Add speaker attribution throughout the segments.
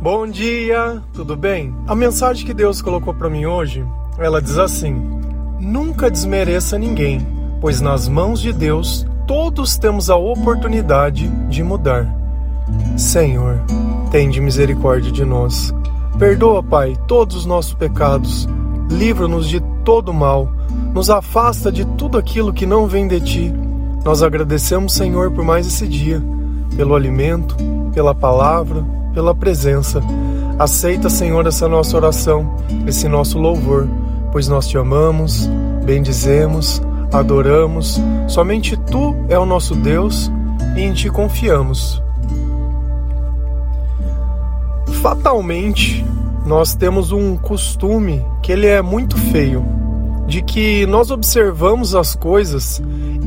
Speaker 1: Bom dia, tudo bem? A mensagem que Deus colocou para mim hoje, ela diz assim: Nunca desmereça ninguém, pois nas mãos de Deus todos temos a oportunidade de mudar. Senhor, tende misericórdia de nós. Perdoa, Pai, todos os nossos pecados. Livra-nos de todo mal. Nos afasta de tudo aquilo que não vem de ti. Nós agradecemos, Senhor, por mais esse dia, pelo alimento, pela palavra, pela presença. Aceita, Senhor, essa nossa oração, esse nosso louvor, pois nós te amamos, bendizemos, adoramos. Somente tu é o nosso Deus e em ti confiamos fatalmente nós temos um costume que ele é muito feio, de que nós observamos as coisas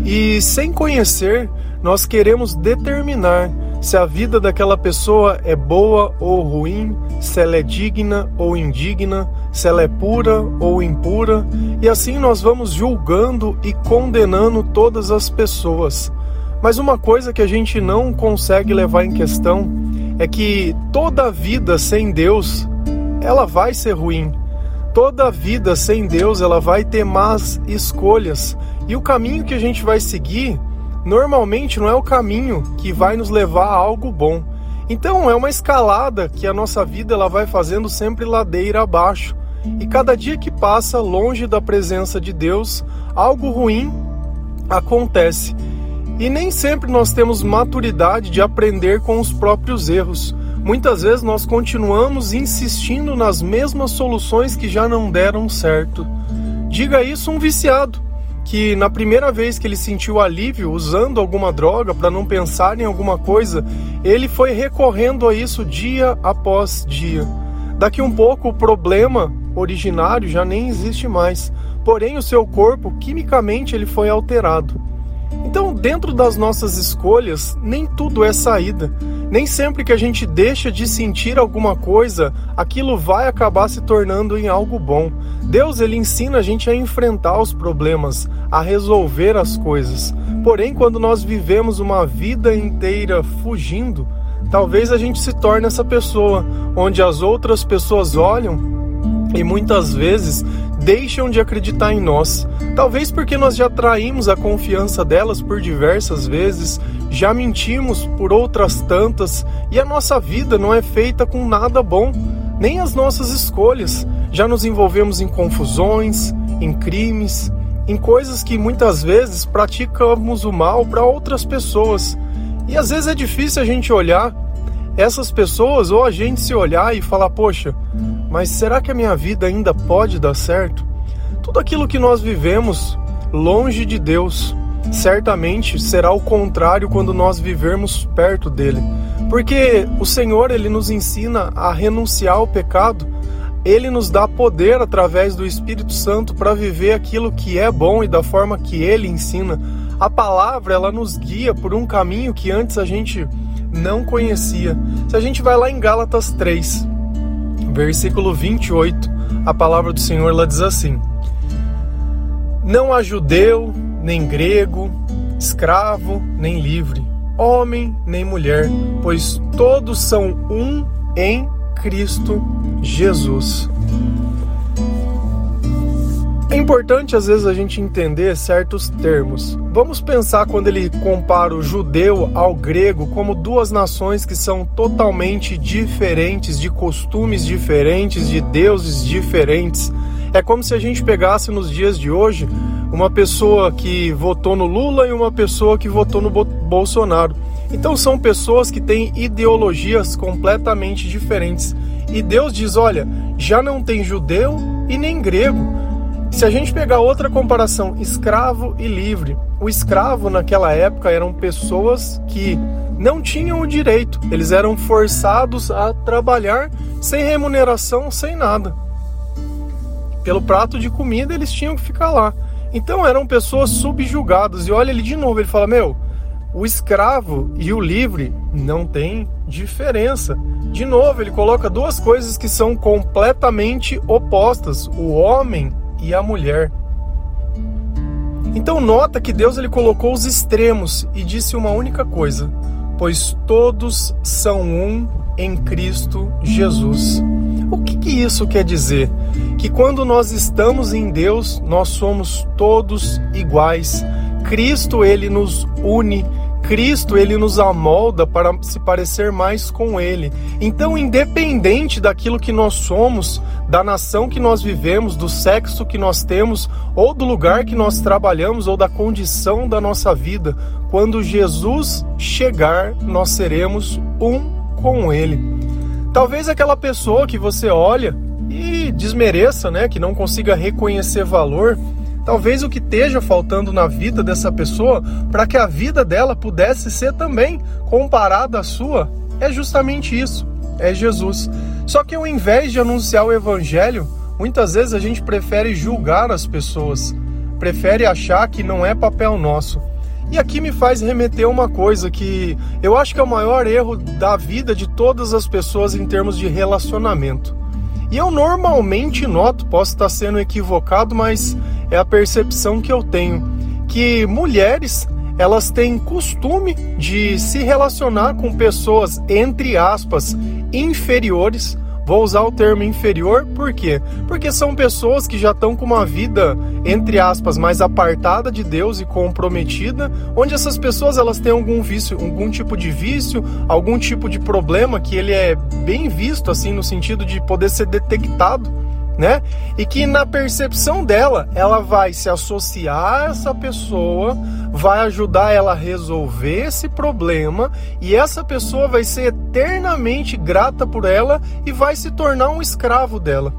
Speaker 1: e sem conhecer nós queremos determinar se a vida daquela pessoa é boa ou ruim, se ela é digna ou indigna, se ela é pura ou impura, e assim nós vamos julgando e condenando todas as pessoas. Mas uma coisa que a gente não consegue levar em questão é que toda vida sem Deus, ela vai ser ruim. Toda vida sem Deus, ela vai ter más escolhas. E o caminho que a gente vai seguir, normalmente não é o caminho que vai nos levar a algo bom. Então é uma escalada que a nossa vida ela vai fazendo sempre ladeira abaixo. E cada dia que passa longe da presença de Deus, algo ruim acontece. E nem sempre nós temos maturidade de aprender com os próprios erros. Muitas vezes nós continuamos insistindo nas mesmas soluções que já não deram certo. Diga isso um viciado, que na primeira vez que ele sentiu alívio usando alguma droga para não pensar em alguma coisa, ele foi recorrendo a isso dia após dia. Daqui um pouco o problema originário já nem existe mais, porém o seu corpo quimicamente ele foi alterado. Então, dentro das nossas escolhas, nem tudo é saída. Nem sempre que a gente deixa de sentir alguma coisa, aquilo vai acabar se tornando em algo bom. Deus ele ensina a gente a enfrentar os problemas, a resolver as coisas. Porém, quando nós vivemos uma vida inteira fugindo, talvez a gente se torne essa pessoa onde as outras pessoas olham e muitas vezes deixam de acreditar em nós. Talvez porque nós já traímos a confiança delas por diversas vezes, já mentimos por outras tantas e a nossa vida não é feita com nada bom, nem as nossas escolhas. Já nos envolvemos em confusões, em crimes, em coisas que muitas vezes praticamos o mal para outras pessoas. E às vezes é difícil a gente olhar essas pessoas ou a gente se olhar e falar: poxa, mas será que a minha vida ainda pode dar certo? Tudo aquilo que nós vivemos longe de Deus, certamente será o contrário quando nós vivermos perto dele. Porque o Senhor, ele nos ensina a renunciar ao pecado, ele nos dá poder através do Espírito Santo para viver aquilo que é bom e da forma que ele ensina. A palavra, ela nos guia por um caminho que antes a gente não conhecia. Se a gente vai lá em Gálatas 3, versículo 28, a palavra do Senhor lá diz assim: Não há judeu, nem grego, escravo, nem livre, homem, nem mulher, pois todos são um em Cristo Jesus. É importante às vezes a gente entender certos termos. Vamos pensar quando ele compara o judeu ao grego como duas nações que são totalmente diferentes, de costumes diferentes, de deuses diferentes. É como se a gente pegasse nos dias de hoje uma pessoa que votou no Lula e uma pessoa que votou no Bolsonaro. Então são pessoas que têm ideologias completamente diferentes. E Deus diz: olha, já não tem judeu e nem grego se a gente pegar outra comparação, escravo e livre, o escravo naquela época eram pessoas que não tinham o direito, eles eram forçados a trabalhar sem remuneração, sem nada. Pelo prato de comida eles tinham que ficar lá. Então eram pessoas subjugadas. E olha ele de novo, ele fala: Meu, o escravo e o livre não tem diferença. De novo, ele coloca duas coisas que são completamente opostas: o homem e a mulher. Então nota que Deus ele colocou os extremos e disse uma única coisa: pois todos são um em Cristo Jesus. O que, que isso quer dizer? Que quando nós estamos em Deus, nós somos todos iguais. Cristo ele nos une Cristo ele nos amolda para se parecer mais com ele. Então, independente daquilo que nós somos, da nação que nós vivemos, do sexo que nós temos, ou do lugar que nós trabalhamos, ou da condição da nossa vida, quando Jesus chegar, nós seremos um com ele. Talvez aquela pessoa que você olha e desmereça, né, que não consiga reconhecer valor, Talvez o que esteja faltando na vida dessa pessoa para que a vida dela pudesse ser também comparada à sua é justamente isso, é Jesus. Só que ao invés de anunciar o evangelho, muitas vezes a gente prefere julgar as pessoas, prefere achar que não é papel nosso. E aqui me faz remeter uma coisa que eu acho que é o maior erro da vida de todas as pessoas em termos de relacionamento. E eu normalmente noto, posso estar sendo equivocado, mas é a percepção que eu tenho que mulheres elas têm costume de se relacionar com pessoas entre aspas inferiores. Vou usar o termo inferior por quê? Porque são pessoas que já estão com uma vida entre aspas mais apartada de Deus e comprometida, onde essas pessoas elas têm algum vício, algum tipo de vício, algum tipo de problema que ele é bem visto assim no sentido de poder ser detectado né? E que na percepção dela, ela vai se associar a essa pessoa, vai ajudar ela a resolver esse problema e essa pessoa vai ser eternamente grata por ela e vai se tornar um escravo dela.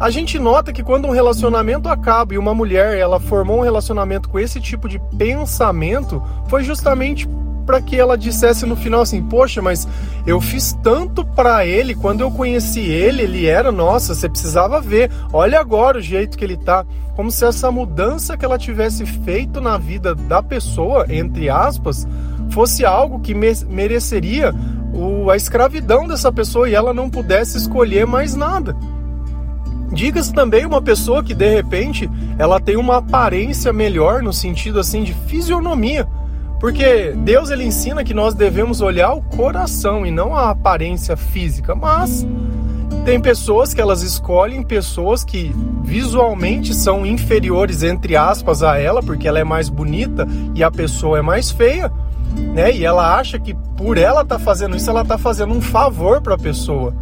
Speaker 1: A gente nota que quando um relacionamento acaba e uma mulher ela formou um relacionamento com esse tipo de pensamento, foi justamente para que ela dissesse no final assim: Poxa, mas eu fiz tanto para ele, quando eu conheci ele, ele era, nossa, você precisava ver, olha agora o jeito que ele tá. Como se essa mudança que ela tivesse feito na vida da pessoa, entre aspas, fosse algo que mereceria o, a escravidão dessa pessoa e ela não pudesse escolher mais nada. Diga-se também uma pessoa que de repente ela tem uma aparência melhor no sentido assim de fisionomia porque Deus ele ensina que nós devemos olhar o coração e não a aparência física, mas tem pessoas que elas escolhem pessoas que visualmente são inferiores entre aspas a ela, porque ela é mais bonita e a pessoa é mais feia, né? E ela acha que por ela tá fazendo isso, ela está fazendo um favor para a pessoa.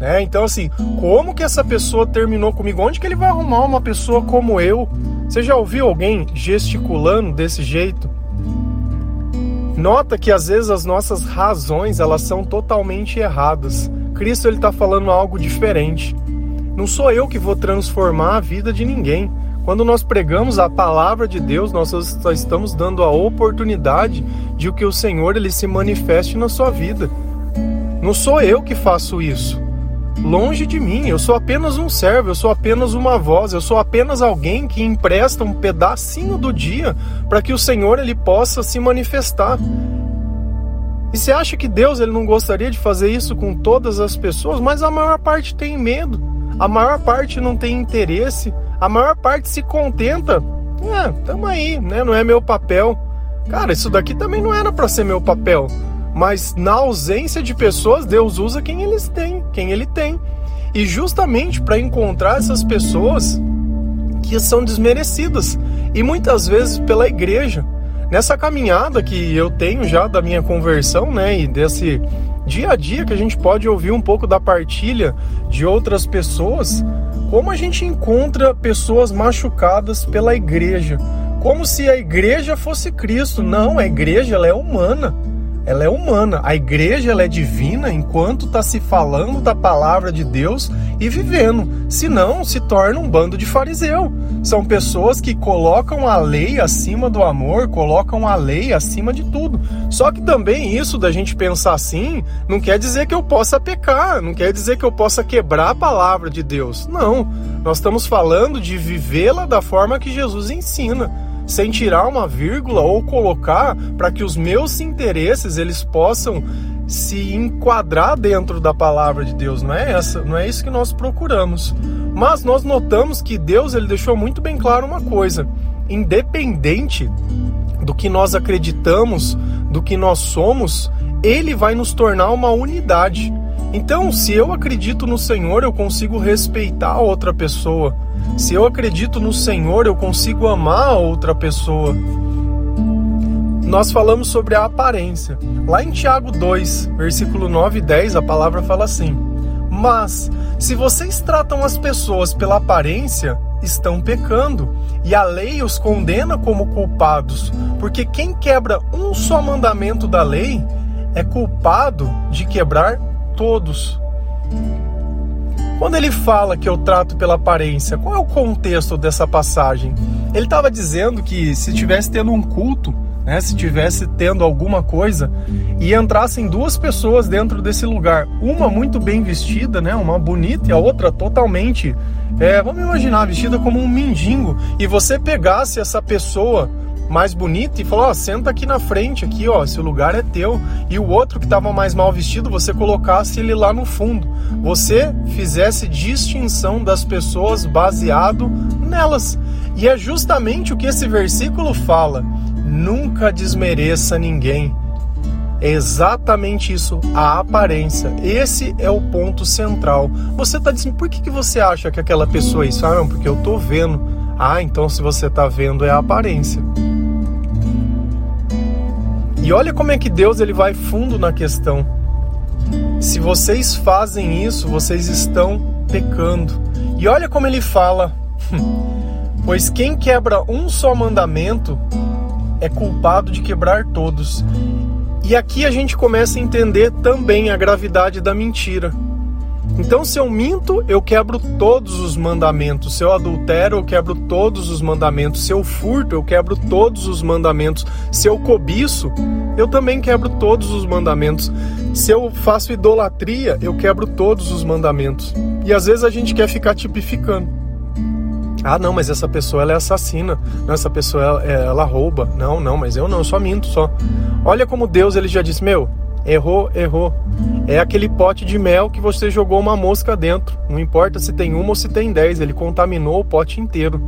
Speaker 1: Né? Então, assim, como que essa pessoa terminou comigo? Onde que ele vai arrumar uma pessoa como eu? Você já ouviu alguém gesticulando desse jeito? Nota que às vezes as nossas razões elas são totalmente erradas. Cristo ele está falando algo diferente. Não sou eu que vou transformar a vida de ninguém. Quando nós pregamos a palavra de Deus, nós estamos dando a oportunidade de que o Senhor ele se manifeste na sua vida. Não sou eu que faço isso. Longe de mim, eu sou apenas um servo, eu sou apenas uma voz, eu sou apenas alguém que empresta um pedacinho do dia para que o Senhor ele possa se manifestar. E você acha que Deus ele não gostaria de fazer isso com todas as pessoas? Mas a maior parte tem medo, a maior parte não tem interesse, a maior parte se contenta. É, tamo aí, né? Não é meu papel. Cara, isso daqui também não era para ser meu papel. Mas na ausência de pessoas, Deus usa quem eles têm, quem ele tem. E justamente para encontrar essas pessoas que são desmerecidas e muitas vezes pela igreja. Nessa caminhada que eu tenho já da minha conversão, né, e desse dia a dia que a gente pode ouvir um pouco da partilha de outras pessoas, como a gente encontra pessoas machucadas pela igreja, como se a igreja fosse Cristo. Não, a igreja ela é humana ela é humana. A igreja ela é divina enquanto está se falando da palavra de Deus e vivendo. Senão, se torna um bando de fariseu. São pessoas que colocam a lei acima do amor, colocam a lei acima de tudo. Só que também isso da gente pensar assim não quer dizer que eu possa pecar, não quer dizer que eu possa quebrar a palavra de Deus. Não. Nós estamos falando de vivê-la da forma que Jesus ensina sem tirar uma vírgula ou colocar para que os meus interesses eles possam se enquadrar dentro da palavra de Deus. Não é essa, não é isso que nós procuramos. Mas nós notamos que Deus ele deixou muito bem claro uma coisa: independente do que nós acreditamos do que nós somos, ele vai nos tornar uma unidade. Então, se eu acredito no Senhor, eu consigo respeitar a outra pessoa. Se eu acredito no Senhor, eu consigo amar a outra pessoa. Nós falamos sobre a aparência. Lá em Tiago 2, versículo 9 e 10, a palavra fala assim: Mas se vocês tratam as pessoas pela aparência, estão pecando, e a lei os condena como culpados, porque quem quebra um só mandamento da lei é culpado de quebrar todos. Quando ele fala que eu trato pela aparência, qual é o contexto dessa passagem? Ele estava dizendo que se tivesse tendo um culto, né, se tivesse tendo alguma coisa e entrassem duas pessoas dentro desse lugar, uma muito bem vestida, né, uma bonita e a outra totalmente, é, vamos imaginar, vestida como um mendigo, e você pegasse essa pessoa mais bonita e falou: ó, senta aqui na frente, aqui, ó, esse lugar é teu. E o outro que estava mais mal vestido, você colocasse ele lá no fundo. Você fizesse distinção das pessoas baseado nelas. E é justamente o que esse versículo fala: nunca desmereça ninguém. É exatamente isso, a aparência. Esse é o ponto central. Você está dizendo, por que, que você acha que aquela pessoa é isso? Ah, não, porque eu estou vendo. Ah, então se você está vendo é a aparência. E olha como é que Deus ele vai fundo na questão. Se vocês fazem isso, vocês estão pecando. E olha como ele fala: Pois quem quebra um só mandamento é culpado de quebrar todos. E aqui a gente começa a entender também a gravidade da mentira. Então, se eu minto, eu quebro todos os mandamentos. Se eu adultero, eu quebro todos os mandamentos. Se eu furto, eu quebro todos os mandamentos. Se eu cobiço, eu também quebro todos os mandamentos. Se eu faço idolatria, eu quebro todos os mandamentos. E às vezes a gente quer ficar tipificando. Ah, não, mas essa pessoa ela é assassina. Não, essa pessoa ela, ela rouba. Não, não, mas eu não, eu só minto só. Olha como Deus ele já disse: Meu, Errou, errou. É aquele pote de mel que você jogou uma mosca dentro. Não importa se tem uma ou se tem dez, ele contaminou o pote inteiro.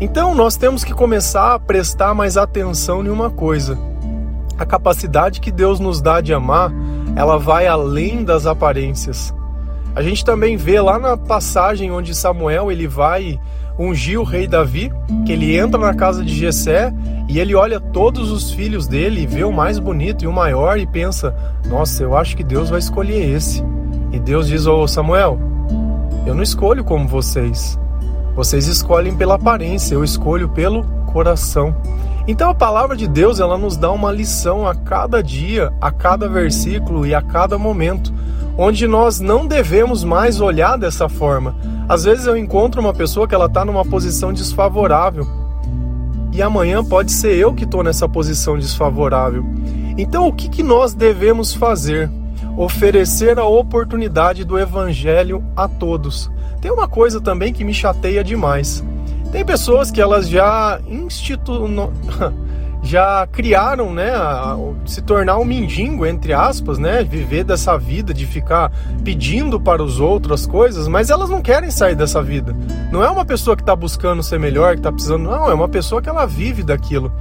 Speaker 1: Então nós temos que começar a prestar mais atenção em uma coisa. A capacidade que Deus nos dá de amar, ela vai além das aparências. A gente também vê lá na passagem onde Samuel ele vai ungir o rei Davi, que ele entra na casa de Jessé e ele olha todos os filhos dele e vê o mais bonito e o maior e pensa: "Nossa, eu acho que Deus vai escolher esse". E Deus diz: "Ô Samuel, eu não escolho como vocês. Vocês escolhem pela aparência, eu escolho pelo coração". Então a palavra de Deus, ela nos dá uma lição a cada dia, a cada versículo e a cada momento onde nós não devemos mais olhar dessa forma. Às vezes eu encontro uma pessoa que ela está numa posição desfavorável e amanhã pode ser eu que estou nessa posição desfavorável. Então o que, que nós devemos fazer? Oferecer a oportunidade do evangelho a todos. Tem uma coisa também que me chateia demais. Tem pessoas que elas já institu... já criaram, né, a, se tornar um mendigo, entre aspas, né, viver dessa vida de ficar pedindo para os outros as coisas, mas elas não querem sair dessa vida. Não é uma pessoa que está buscando ser melhor, que está precisando, não, é uma pessoa que ela vive daquilo.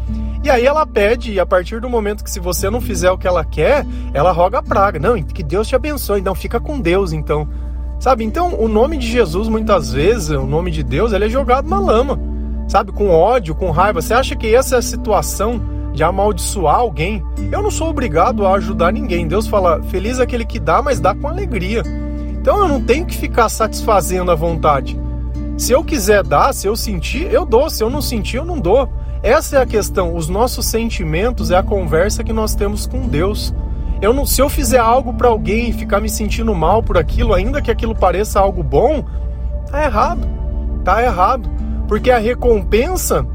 Speaker 1: E aí ela pede, e a partir do momento que se você não fizer o que ela quer, ela roga a praga. Não, que Deus te abençoe, não, fica com Deus então. Sabe, então o nome de Jesus, muitas vezes, o nome de Deus, ele é jogado na lama sabe, com ódio, com raiva. Você acha que essa é a situação de amaldiçoar alguém? Eu não sou obrigado a ajudar ninguém. Deus fala: feliz é aquele que dá, mas dá com alegria. Então eu não tenho que ficar satisfazendo a vontade. Se eu quiser dar, se eu sentir, eu dou. Se eu não sentir, eu não dou. Essa é a questão. Os nossos sentimentos é a conversa que nós temos com Deus. Eu não, se eu fizer algo para alguém e ficar me sentindo mal por aquilo, ainda que aquilo pareça algo bom, tá errado. Tá errado. Porque a recompensa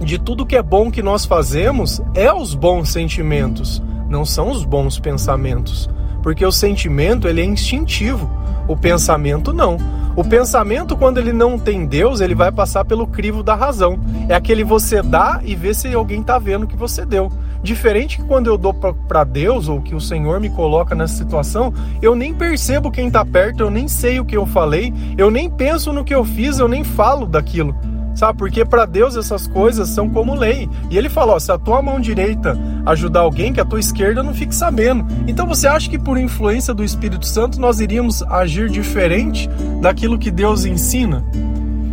Speaker 1: de tudo que é bom que nós fazemos é os bons sentimentos, não são os bons pensamentos. Porque o sentimento ele é instintivo, o pensamento não. O pensamento, quando ele não tem Deus, ele vai passar pelo crivo da razão. É aquele você dá e vê se alguém está vendo que você deu. Diferente que quando eu dou para Deus ou que o Senhor me coloca nessa situação, eu nem percebo quem está perto, eu nem sei o que eu falei, eu nem penso no que eu fiz, eu nem falo daquilo Sabe? Porque para Deus essas coisas são como lei. E ele falou: se a tua mão direita ajudar alguém, que a tua esquerda não fique sabendo. Então você acha que por influência do Espírito Santo nós iríamos agir diferente daquilo que Deus ensina?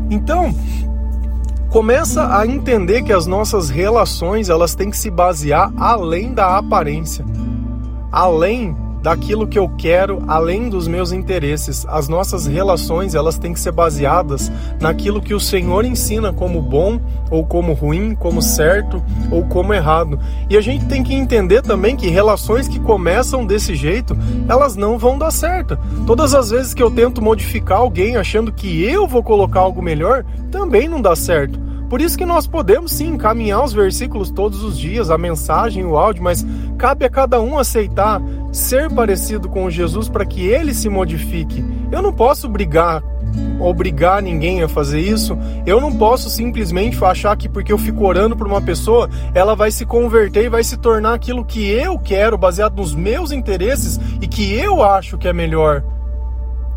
Speaker 1: Então, começa a entender que as nossas relações elas têm que se basear além da aparência, além daquilo que eu quero além dos meus interesses. As nossas relações, elas têm que ser baseadas naquilo que o Senhor ensina como bom ou como ruim, como certo ou como errado. E a gente tem que entender também que relações que começam desse jeito, elas não vão dar certo. Todas as vezes que eu tento modificar alguém achando que eu vou colocar algo melhor, também não dá certo. Por isso que nós podemos sim encaminhar os versículos todos os dias, a mensagem, o áudio, mas cabe a cada um aceitar ser parecido com Jesus para que ele se modifique. Eu não posso brigar obrigar ninguém a fazer isso. Eu não posso simplesmente achar que porque eu fico orando por uma pessoa, ela vai se converter e vai se tornar aquilo que eu quero, baseado nos meus interesses e que eu acho que é melhor.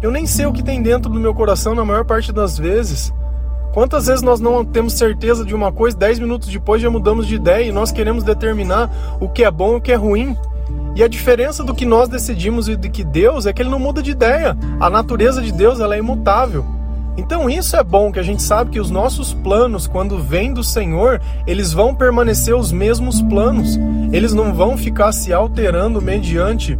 Speaker 1: Eu nem sei o que tem dentro do meu coração na maior parte das vezes. Quantas vezes nós não temos certeza de uma coisa, dez minutos depois já mudamos de ideia e nós queremos determinar o que é bom e o que é ruim? E a diferença do que nós decidimos e de que Deus é que ele não muda de ideia. A natureza de Deus ela é imutável. Então isso é bom que a gente sabe que os nossos planos, quando vêm do Senhor, eles vão permanecer os mesmos planos. Eles não vão ficar se alterando mediante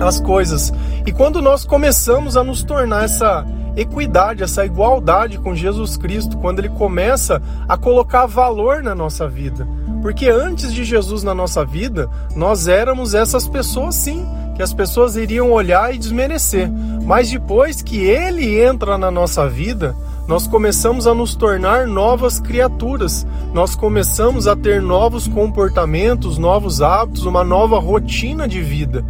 Speaker 1: as coisas. E quando nós começamos a nos tornar essa equidade, essa igualdade com Jesus Cristo, quando ele começa a colocar valor na nossa vida. Porque antes de Jesus na nossa vida, nós éramos essas pessoas sim, que as pessoas iriam olhar e desmerecer. Mas depois que ele entra na nossa vida, nós começamos a nos tornar novas criaturas, nós começamos a ter novos comportamentos, novos hábitos, uma nova rotina de vida.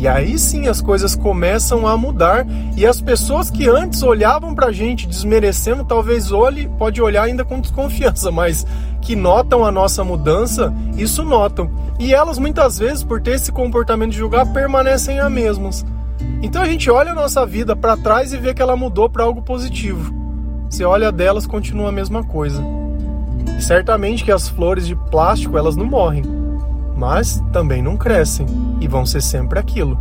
Speaker 1: E aí sim as coisas começam a mudar e as pessoas que antes olhavam pra gente desmerecendo, talvez olhe, pode olhar ainda com desconfiança, mas que notam a nossa mudança, isso notam. E elas muitas vezes, por ter esse comportamento de julgar, permanecem as mesmas. Então a gente olha a nossa vida para trás e vê que ela mudou para algo positivo. Você olha delas, continua a mesma coisa. E certamente que as flores de plástico, elas não morrem mas também não crescem e vão ser sempre aquilo.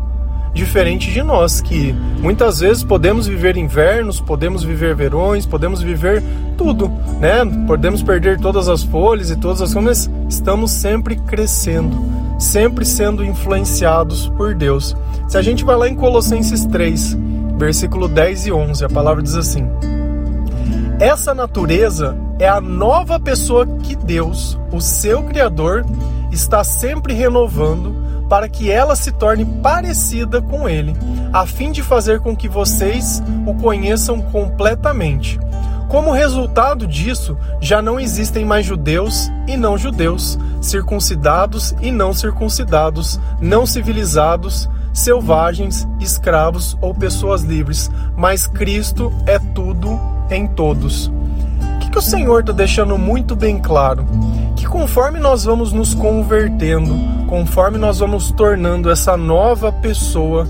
Speaker 1: Diferente de nós, que muitas vezes podemos viver invernos, podemos viver verões, podemos viver tudo, né? Podemos perder todas as folhas e todas as coisas, mas estamos sempre crescendo, sempre sendo influenciados por Deus. Se a gente vai lá em Colossenses 3, versículo 10 e 11, a palavra diz assim: Essa natureza é a nova pessoa que Deus, o seu Criador, está sempre renovando para que ela se torne parecida com ele, a fim de fazer com que vocês o conheçam completamente. Como resultado disso, já não existem mais judeus e não judeus, circuncidados e não circuncidados, não civilizados, selvagens, escravos ou pessoas livres, mas Cristo é tudo em todos. O que, que o Senhor está deixando muito bem claro? que conforme nós vamos nos convertendo, conforme nós vamos tornando essa nova pessoa,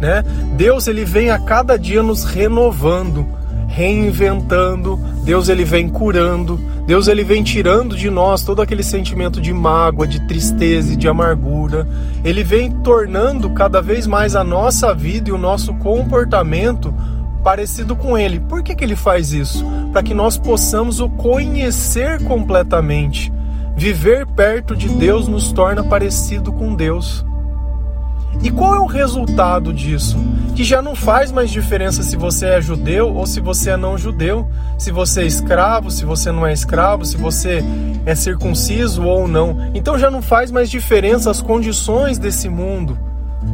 Speaker 1: né? Deus ele vem a cada dia nos renovando, reinventando, Deus ele vem curando, Deus ele vem tirando de nós todo aquele sentimento de mágoa, de tristeza e de amargura. Ele vem tornando cada vez mais a nossa vida e o nosso comportamento parecido com ele. Por que, que ele faz isso? Para que nós possamos o conhecer completamente Viver perto de Deus nos torna parecido com Deus. E qual é o resultado disso? Que já não faz mais diferença se você é judeu ou se você é não judeu, se você é escravo, se você não é escravo, se você é circunciso ou não. Então já não faz mais diferença as condições desse mundo.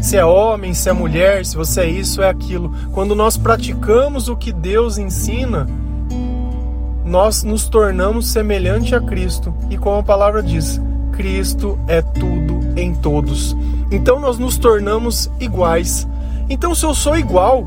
Speaker 1: Se é homem, se é mulher, se você é isso, é aquilo. Quando nós praticamos o que Deus ensina, nós nos tornamos semelhante a Cristo. E como a palavra diz, Cristo é tudo em todos. Então nós nos tornamos iguais. Então, se eu sou igual,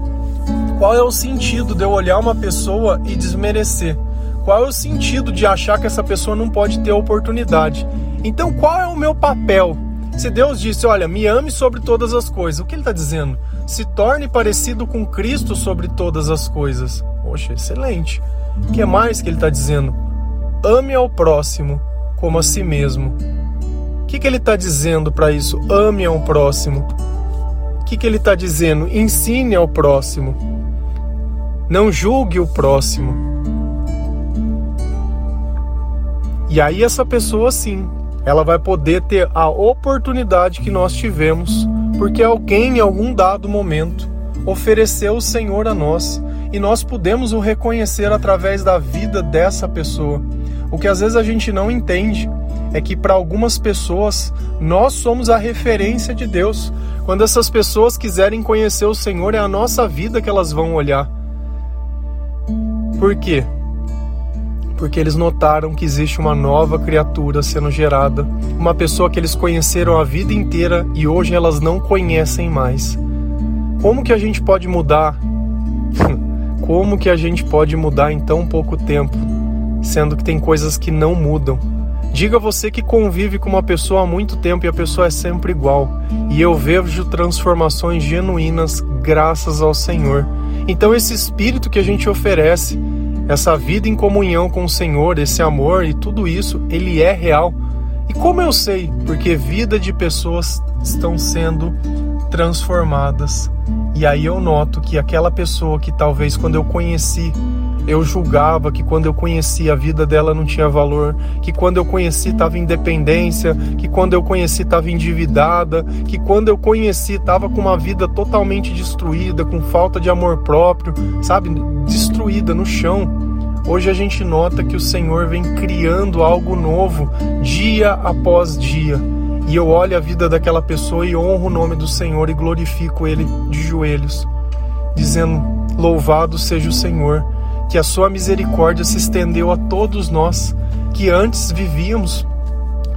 Speaker 1: qual é o sentido de eu olhar uma pessoa e desmerecer? Qual é o sentido de achar que essa pessoa não pode ter oportunidade? Então, qual é o meu papel? Se Deus disse, olha, me ame sobre todas as coisas, o que Ele está dizendo? Se torne parecido com Cristo sobre todas as coisas. Poxa, excelente. O que mais que ele está dizendo? Ame ao próximo como a si mesmo. O que, que ele está dizendo para isso? Ame ao próximo. O que, que ele está dizendo? Ensine ao próximo. Não julgue o próximo. E aí essa pessoa sim, ela vai poder ter a oportunidade que nós tivemos, porque alguém em algum dado momento ofereceu o Senhor a nós e nós podemos o reconhecer através da vida dessa pessoa. O que às vezes a gente não entende é que para algumas pessoas nós somos a referência de Deus. Quando essas pessoas quiserem conhecer o Senhor, é a nossa vida que elas vão olhar. Por quê? Porque eles notaram que existe uma nova criatura sendo gerada, uma pessoa que eles conheceram a vida inteira e hoje elas não conhecem mais. Como que a gente pode mudar? Como que a gente pode mudar em tão pouco tempo, sendo que tem coisas que não mudam? Diga você que convive com uma pessoa há muito tempo e a pessoa é sempre igual, e eu vejo transformações genuínas graças ao Senhor. Então esse espírito que a gente oferece, essa vida em comunhão com o Senhor, esse amor e tudo isso, ele é real. E como eu sei? Porque vida de pessoas estão sendo transformadas. E aí eu noto que aquela pessoa que talvez quando eu conheci eu julgava que quando eu conheci a vida dela não tinha valor, que quando eu conheci estava em dependência, que quando eu conheci estava endividada, que quando eu conheci estava com uma vida totalmente destruída, com falta de amor próprio, sabe, destruída no chão. Hoje a gente nota que o Senhor vem criando algo novo dia após dia e eu olho a vida daquela pessoa e honro o nome do Senhor e glorifico Ele de joelhos, dizendo: Louvado seja o Senhor, que a Sua misericórdia se estendeu a todos nós que antes vivíamos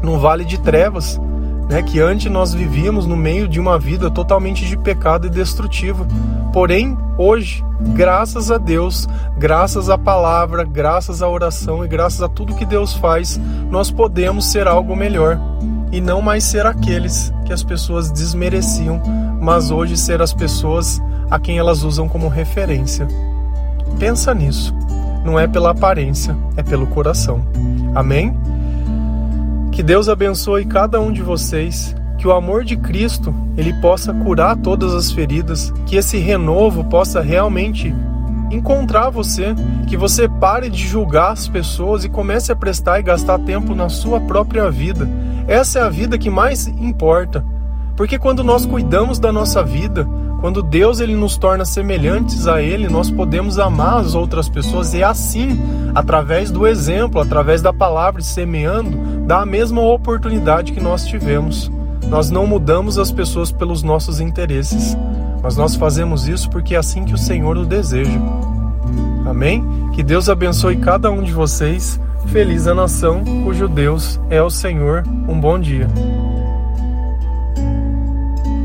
Speaker 1: num vale de trevas, né, que antes nós vivíamos no meio de uma vida totalmente de pecado e destrutiva. Porém, hoje, graças a Deus, graças à palavra, graças à oração e graças a tudo que Deus faz, nós podemos ser algo melhor e não mais ser aqueles que as pessoas desmereciam, mas hoje ser as pessoas a quem elas usam como referência. Pensa nisso. Não é pela aparência, é pelo coração. Amém? Que Deus abençoe cada um de vocês, que o amor de Cristo ele possa curar todas as feridas, que esse renovo possa realmente encontrar você, que você pare de julgar as pessoas e comece a prestar e gastar tempo na sua própria vida. Essa é a vida que mais importa. Porque quando nós cuidamos da nossa vida, quando Deus ele nos torna semelhantes a ele, nós podemos amar as outras pessoas e assim, através do exemplo, através da palavra semeando, dá a mesma oportunidade que nós tivemos. Nós não mudamos as pessoas pelos nossos interesses, mas nós fazemos isso porque é assim que o Senhor o deseja. Amém? Que Deus abençoe cada um de vocês. Feliz a nação cujo Deus é o Senhor. Um bom dia.